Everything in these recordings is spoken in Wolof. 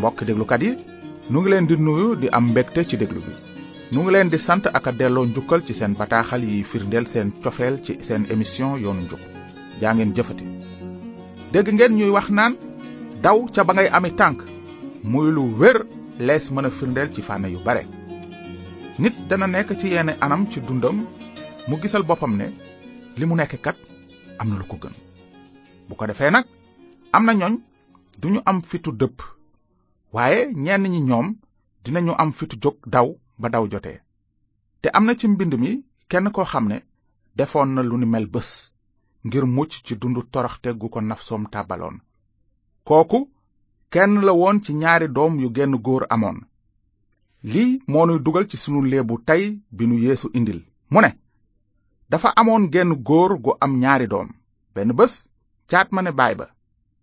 mbokk déglukat yi nu ngi leen di nuyu di am mbégte ci déglu bi nu ngi leen di sant ak a delloo njukkal ci seen bataaxal yi firndeel seen cofeel ci seen émission yoonu njub jaa ngeen jëfati dégg ngeen ñuy wax naan daw ca ba ngay ami tànk muy lu wér lees mën a firndeel ci fànn yu bare nit dana nekk ci yenn anam ci dundam mu gisal boppam ne li mu nekk kat am na lu ko gën bu ko defee nag am na ñooñ duñu am fitu dëpp waaye ñenn ñi ñoom dinañu am fitu jóg daw ba daw jotee te am na ci mbind mi kenn koo xam ne defoon na lu ni mel bés ngir mucc ci dundu toroxte gu ko nafsoom tàbbaloon kooku kenn la woon ci ñaari doom yu genn góor amoon lii moo nuy dugal ci sunu léebu tey bi nu yéesu indil mu ne dafa amoon genn góor gu am ñaari doom benn bés caat ma ne baay ba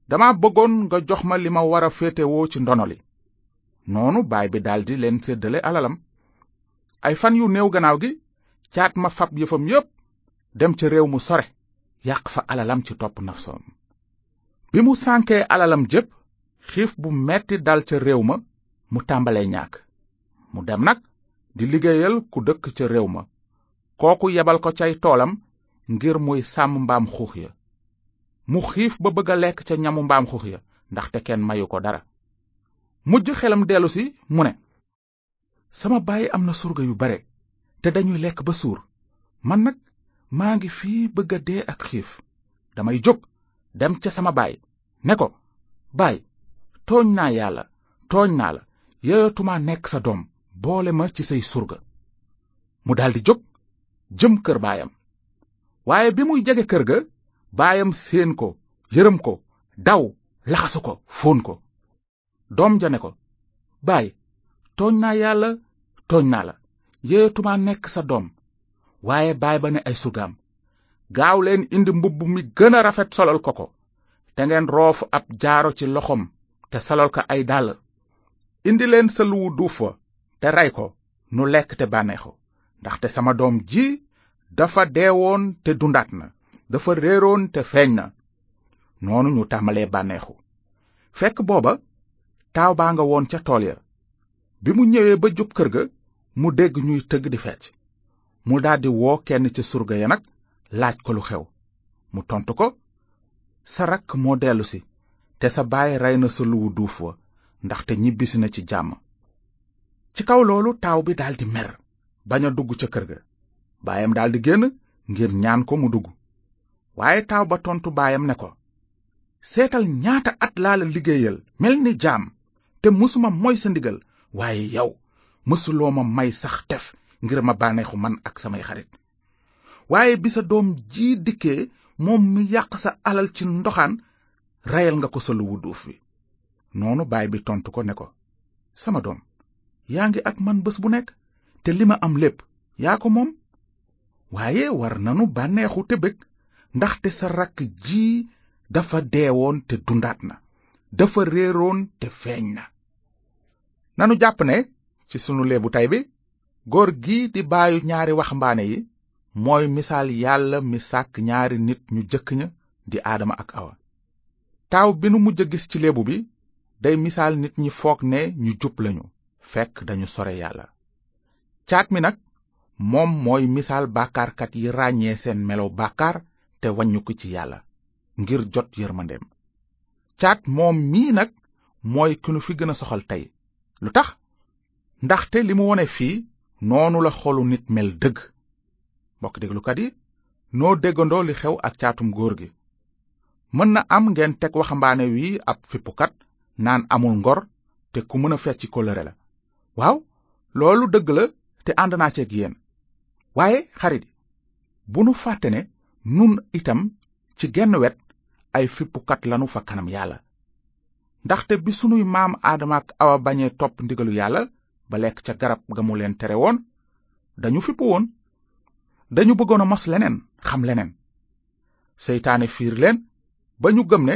dama bëggoon nga jox ma li ma war a féetewoo ci ndono li noonu baay bi daldi leen séddale alalam ay fan yu néew gannaaw gi caat ma fab yëfam yépp dem ca réew mu sore yàq fa alalam ci topp nafsoom bi mu sànkee alalam jépp xiif bu metti dal ca réew ma mu tàmbalee ñàkk mu dem nag di liggéeyal ku dëkk ca réew ma kooku yebal ko cay toolam ngir muy sàmm mbaam xuux ya mu xiif ba bëgg a lekk ca ñamu mbaam xuux ya ndaxte kenn mayu ko dara mujj xelam dellusi mu ne sama baay am na surga yu bare te dañuy lekk ba suur man nag maa ngi fii bëgg a dee ak xiif damay jóg dem ca sama baay ne ko baay tooñ naa yàlla tooñ naa la yeyootuma nekk sa doom boole ma ci say surga mu daldi jóg jëm kër baayam waaye bi muy jege kër ga baayam séen ko yërëm ko daw laxasu ko fóon ko doom ja ne ko baay tooñ naa yàlla tooñ naa la yeeyatuma nekk sa doom waaye baay ba ne ay surgaam gaaw leen indi mbubb mi gën a rafet solal ko ko te ngeen roof ab jaaro ci loxoom te solal ko ay dàll indi leen sa luwu duuf wa te rey ko nu lekk te bànneexu ndaxte sama doom ji dafa deewoon te dundaat na dafa réeroon te feeñ na noonu ñu tàmbalee bànneexu fekk booba taaw baa nga woon ca tool ya bi mu ñëwee ba jub kër ga mu dégg ñuy tëgg di fecc mu daldi woo kenn ca surga ya nag laaj ko lu xew mu tontu ko sa rakk moo dellusi te sa baay rey na sa luwu duuf wa ndaxte ñibbisi na ci jàmm ci kaw loolu taaw bi daldi mer bañ a dugg ca kër ga baayam daldi génn ngir ñaan ko mu dugg waaye taaw ba tontu baayam ne ko seetal ñaata at laa la liggéeyal mel ni jaam te mësuma moy sa ndigal waaye yow mësuloo ma may sax tef ngir ma bànneexu man ak samay xarit waaye bi sa doom ji dikkee moom mi yàq sa alal ci ndoxaan reyal nga ko sa luwu duuf bi noonu baay bi tontu ko ne ko sama doom yaa ngi ak man bés bu nekk te li ma am lépp yaa ko moom waaye war nanu bànneexu te bég ndaxte sa rakk ji dafa deewoon te dundaat na dafa réeroon te feeñ na nanu jàpp ne ci sunu leebu tey bi góor gi di baayu ñaari waxambaane yi mooy misaal yàlla mi sàkk ñaari nit ñu jëkk ña di aadama ak awa taaw bi nu mujj a gis ci léebu bi day misaal nit ñi foog ne ñu jub lañu fekk dañu sore yàlla caat mi nag moom mooy misaal bàkkaarkat yi ràññee seen melo bàkkaar te waññu ko ci yàlla ngir jot yërmandeem caat moom mii nag mooy ki nu fi gën a soxal tey lu tax ndaxte li mu wone fii noonu la xolu nit mel dëgg mbokk déglukat yi noo déggandoo li xew ak caatum góor gi mën na am ngeen teg waxambaane wi ab fippukat naan amul ngor te ku mën a fecc kóllëre la waaw loolu dëgg la te ànd naa ceeg yéen waaye xarit yi bu nu fàtte ne nun itam ci genn wet ay fippukat lanu fa kanam yàlla ndaxte bi sunuy maam aadama ak awa bañee topp ndigalu yàlla ba lekk ca garab ga mu leen tere woon dañu fippu woon dañu bëggoon a mos leneen xam leneen seytaane fiir leen ba ñu gëm ne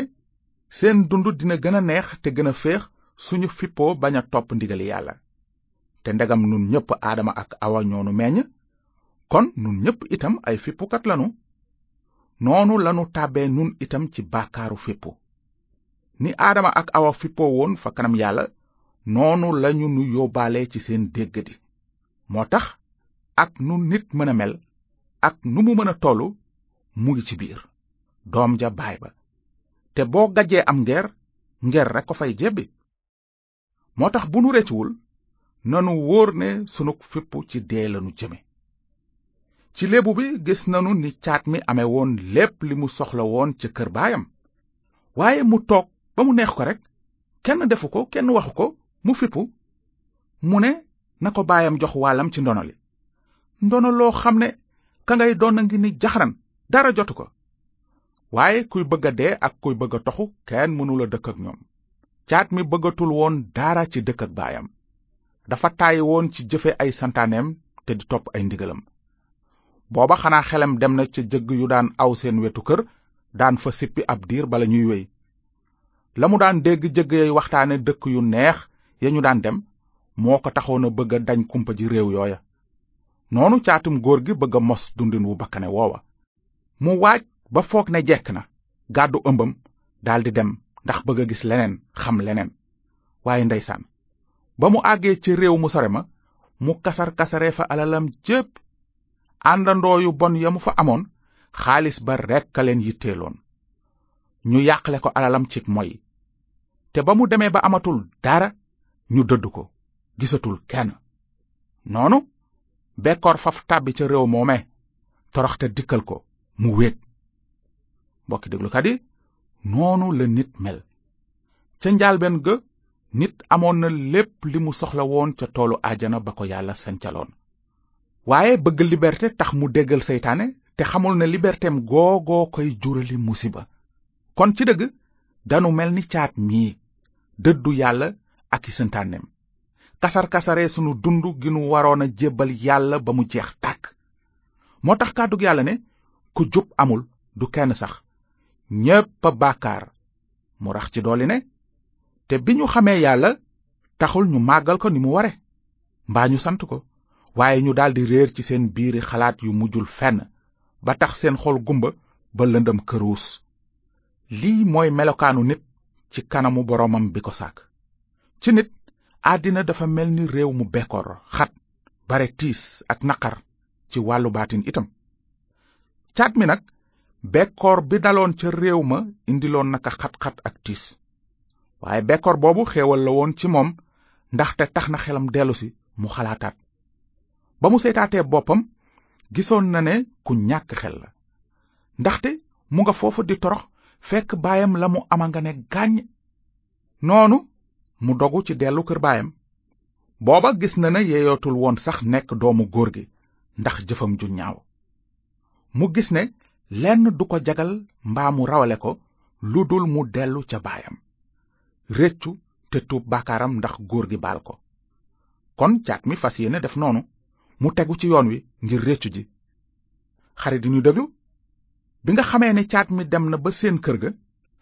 seen dund dina gën a neex te gën a féex suñu fippoo bañ a topp ndigali yàlla te ndegam nun ñépp aadama ak awa ñoonu meññ kon nun ñépp itam ay fippukat lanu noonu lanu tàbbee nun itam ci bàkkaaru fippu ni aadama ak awa fippoo woon fa kanam yàlla noonu lañu nu yóbbaale ci seen déggadi moo tax ak nu nit mën a mel ak nu mu mën a tollu mu ngi ci biir doom ja baay ba te boo gajjee am ngeer ngeer rekk ko fay jebbi moo tax bu nu rëccuwul nanu wóor ne sunu fippu ci dee lanu jëme ci léebu bi gis nanu ni caat mi ame woon lépp li mu soxla woon ca kër baayam waaye mu toog ba mu neex ko rekk kenn defu ko kenn waxu ko mu fippu mu ne na ko baayam jox wàllam ci ndono li ndono loo xam ne ka ngay doon a ngi ni jaxaran dara jotu ko waaye kuy bëgg a dee ak kuy bëgg a toxu kenn mënula dëkk ak ñoom caat mi bëggatul woon dara ci dëkk ak baayam dafa tàyyi woon ci jëfe ay santaaneem te di topp ay ndigalam booba xanaa xelam dem na ca jëgg yu daan aw seen wetu kër daan fa sippi ab diir bala ñuy wéy la mu daan dégg jëgg yay waxtaane dëkk yu neex ya ñu daan dem moo ko taxoon a bëgg a dañ kumpa ji réew yooya noonu caatum góor gi bëgg a mos dundin wu bakkane woowa mu waaj ba foog ne jekk na gàddu ëmbam daldi dem ndax bëgg a gis leneen xam leneen waaye ndeysaan ba mu àggee ci réew mu sore ma mu kasar kasare fa alalam jépp àndandoo yu bon ya mu fa amoon xaalis ba rekk a leen yitteeloon ñu yàqle ko alalam ci moy te ba mu demee ba amatul dara ñu dëdd ko gisatul kenn noonu bekkoor faf tàbbi ca réew moome toroxte dikkal ko mu wéet mbokki déglukat yi noonu la nit mel ca njaalbeen ga nit amoon na lépp li mu soxla woon ca toolu ajana ba ko yàlla sancaloon waaye bëgg liberté tax mu déggal seytaane te xamul ne liberteem googoo koy jurali musiba kon ci dëgg danu mel ni caat mii dëddu yàlla ak i santaaneem kasar-kasaree sunu dund gi nu waroon a jébbal yàlla ba mu jeex tàkk moo tax kàddug yàlla ne ku jub amul du kenn sax ñépp a bàkkaar mu rax ci dooli ne te bi ñu xamee yàlla taxul ñu màggal ko ni mu ware mbaa ñu sant ko waaye ñu daldi réer ci seen biiri xalaat yu mujjul fenn ba tax seen xol gumba ba lëndëm këruus lii mooy melokaanu nit ci kanamu boroomam bi ko sàkk ci nit àddina dafa mel ni réew mu bekkoor xat bare tiis ak naqar ci wàllu baatin itam caat mi nag bekkoor bi daloon ca réew ma indiloon naka xat-xat ak tiis waaye bekkoor boobu xéewal la woon ci moom ndaxte tax na xelam dellusi mu xalaataat ba mu seetaatee boppam gisoon na ne ku ñàkk xel la ndaxte mu nga foofu di torox fekk baayam la mu ama nga ne gàññ noonu mu dogu ci dellu kër baayam booba gis na ne yeeyootul woon sax nekk doomu góor gi ndax jëfam ju ñaaw mu gis ne lenn du ko jagal mbaa mu rawale ko lu dul mu dellu ca baayam réccu te tuub baakaaram ndax góor gi baal ko kon caat mi fas yéene def noonu mu tegu ci yoon wi ngir réccu ji xarit yi ñu déglu bi nga xamee ne caat mi dem na ba seen kër ga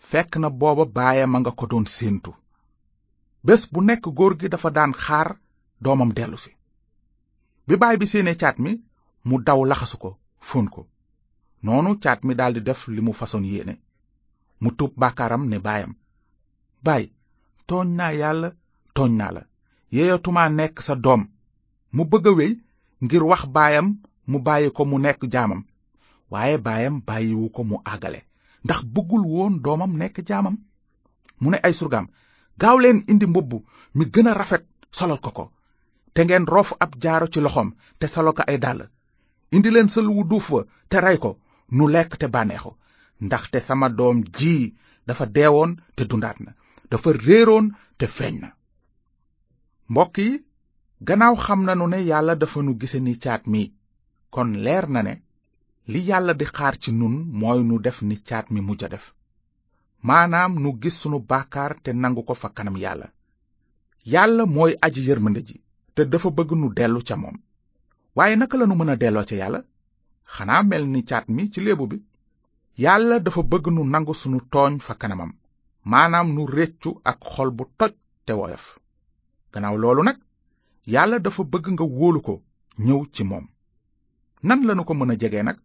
fekk na booba baayam a nga ko doon séentu bés bu nekk góor gi dafa daan xaar doomam dellusi bi baay bi séenee caat mi mu daw laxasu ko fóon ko noonu caat mi daldi def li mu façon yéene mu tuub bàkkaaram ne baayam baay tooñ naa yàlla tooñ naa la yeeyatumaa nekk sa doom mu bëgg a wéy ngir wax baayam mu bàyyi ko mu nekk jaamam waaye baayam bàyyiwu ko mu àggale ndax bëggul woon doomam nekk jaamam mu ne ay surgaam gaaw leen indi mbubb mi gën a rafet solal ko ko te ngeen roof ab jaaro ci loxoom te solo ko ay dàll indi leen sël wu duuf wa te rey ko nu lekk te bànneexu ndaxte sama doom ji dafa deewoon te dundaat na dafa réeroon te feeñ na mbokk yi gannaaw xam nanu ne yàlla dafa nu gise ni caat mi kon leer na ne li yàlla di xaar ci nun mooy nu def ni caat mi mujj a def maanaam nu gis sunu bàkkaar te nangu ko fa kanam yàlla yàlla mooy aji yërmande ji te dafa bëgg nu dellu ca moom waaye naka lanu mën a delloo ca yàlla xanaa mel ni caat mi ci léebu bi yàlla dafa bëgg nu nangu sunu tooñ fa kanamam maanaam nu réccu ak xol bu toj te woyof gannaaw loolu nag yàlla dafa bëgg nga wóolu ko ñëw ci moom nan lanu ko mën a jege nag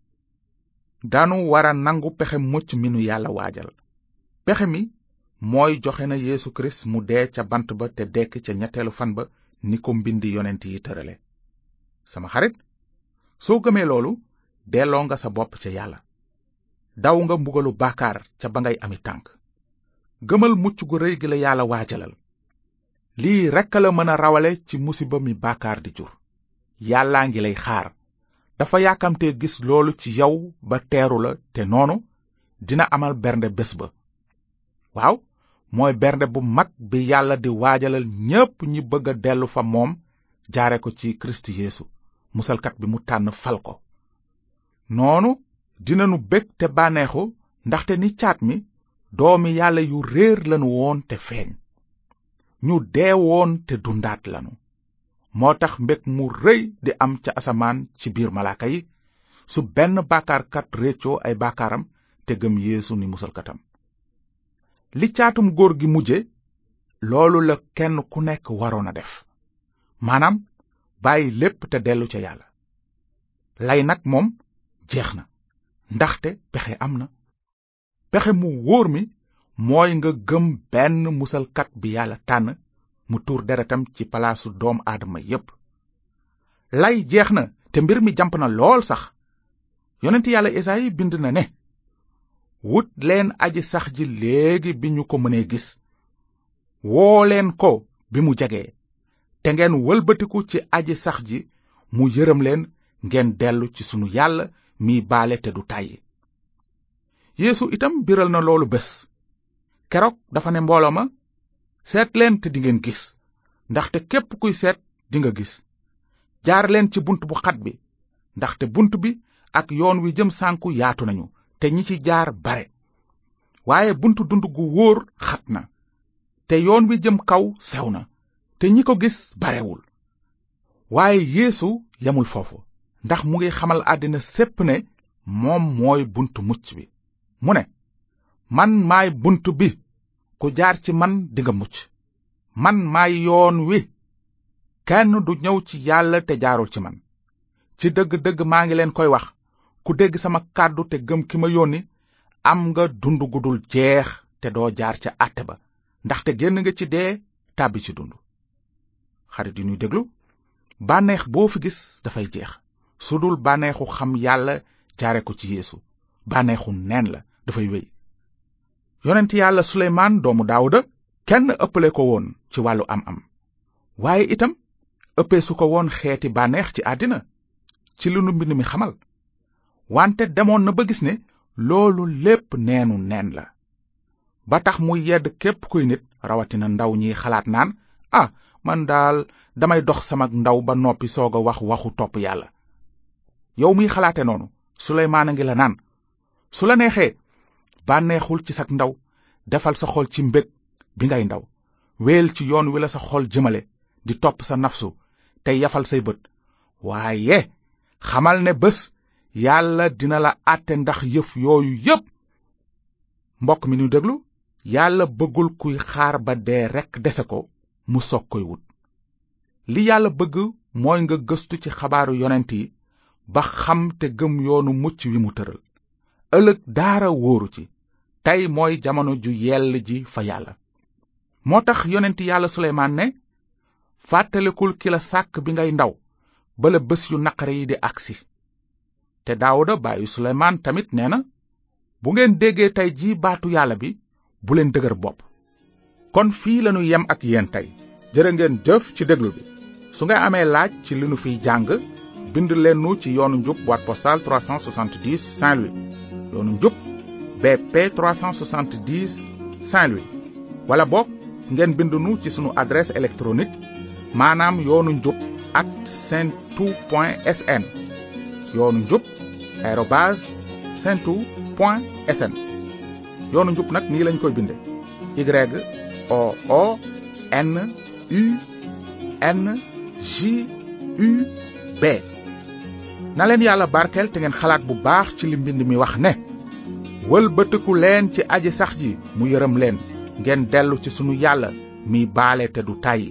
danu war a nangu pexe mucc mi nu yàlla waajal pexe mi mooy joxe na Yeesu Kirist mu dee ca bant ba te dekk ca ñetteelu fan ba ni ko mbindi yonent yi tërale sama xarit soo gëmee loolu delloo nga sa bopp ca yàlla daw nga mbugalu bàkkaar ca ba ngay ami tànk gëmal mucc gu rëy gi la yàlla waajalal lii rekk la mën a rawale ci musiba mi bàkkaar di jur yàllaa ngi lay xaar dafa yàkkamtee gis loolu ci yow ba teeru la te noonu dina amal bernde bés ba waaw mooy bernde bu mag bi yàlla di waajalal ñépp ñi bëgg a dellu fa moom jaare ko ci kirist yeesu musalkat bi mu tànn fal ko noonu dinanu bég te bànneexu ndaxte ni caat mi doomi yàlla yu réer lanu woon te feeñ ñu dee woon te dundaat lanu moo tax mbég mu rëy di am ca asamaan ci biir malaaka yi su benn bàkkaarkat réccoo ay bàkkaaram te gëm yeesu ni musalkatam li caatum góor gi mujje loolu la kenn ku nekk waroon a def maanaam bàyyi lépp te dellu ca yàlla lay nag moom jeex na ndaxte pexe am na pexe mu wóor mi mooy nga gëm benn musalkat bi yàlla tànn mu tuur deretam ci palaasu doom aadama yépp lay jeex na te mbir mi jamp na lool sax yonent yàlla esayi bind na ne wut leen aji sax ji léegi bi ñu ko mënee gis woo leen ko bi mu jegee te ngeen wëlbatiku ci aji sax ji mu yërëm leen ngeen dellu ci sunu yàlla mi baale te du tàyyi yéesu itam biral na loolu bés keroog dafa ne mbooloo ma seet leen te dingeen gis ndaxte képp kuy seet dinga gis jaar leen ci bunt bu xat bi ndaxte bunt bi ak yoon wi jëm sànku yaatu nañu te ñi ci jaar bare waaye buntu dund gu wóor xat na te yoon wi jëm kaw sew na te ñi ko gis barewul waaye yéesu yemul foofu ndax mu ngi xamal àddina sépp ne moom mooy buntu mucc bi mu ne man maay bunt bi ku jaar ci man dinga mucc man maay yoon wi kenn du ñëw ci yàlla te jaarul ci man ci dëgg-dëgg maa ngi leen koy wax ku dégg sama kàddu te gëm ki ma yónni am nga dund gu dul jeex te doo jaar ca àtte ba ndaxte génn nga ci dee tàbbi ci dund xarit yi ñuy déglu bànneex boo fi gis dafay jeex su dul bànneexu xam yàlla jaare ko ci yéesu bànneexu neen la dafay wéy yonent yàlla suleymaan doomu daawuda kenn ëppale ko woon ci wàllu am am waaye itam ëppee su ko woon xeeti bànneex ci àddina ci li nu mbind mi xamal wante demoon na ba gis ne loolu lépp neenu neen la ba tax muy yedd képp kuy nit rawatina ndaw ñiy xalaat naan ah man daal damay dox sama ndaw ba noppi soog a wax waxu topp yàlla yow miy xalaate noonu suleymaan a ngi la naan su la neexee bànneexul ci sag ndaw defal sa xol ci mbég bi ngay ndaw wéel ci yoon wi la sa xol jëmale di topp sa nafsu te yafal say bët waaye xamal ne bés yàlla dina la àtte ndax yëf yooyu yépp mbokk mi nu déglu yàlla bëggul kuy xaar ba dee rekk dese ko mu soog koy wut li yàlla bëgg mooy nga gëstu ci xabaaru yonent yi ba xam te gëm yoonu mucc wi mu tëral ëllëg daara wóoru ci tey mooy jamono ju yell ji fa yàlla moo tax yonent yàlla suleymaan ne fàttalikul ki la sàkk bi ngay ndaw bala bés yu naqare yi di agsi te daawuda baayu suleymaan tamit nee na bu ngeen déggee tey jii baatu yàlla bi bu leen dëgër bopp kon fii lanu yem ak yéen tey jërë ngeen jëf ci déglu bi su nga amee laaj ci li nu fiy jàng bind leen nu ci yoonu njub boîte postale 370 Saint-Louis yoonu njub BP 370 Saint-Louis wala bokk ngeen bind nu ci sunu adresse électronique maanaam yoonu njub at sentu point sn yoonu njub arobase sentu point sn yoonu njub nag nii lañ koy binde y o o n u n j u b na leen yàlla barkeel te ngeen xalaat bu baax ci li mbind mi wax ne wëlbatiku leen ci aji sax ji mu yërëm leen ngeen dellu ci sunu yàlla mi baale te du tàyyi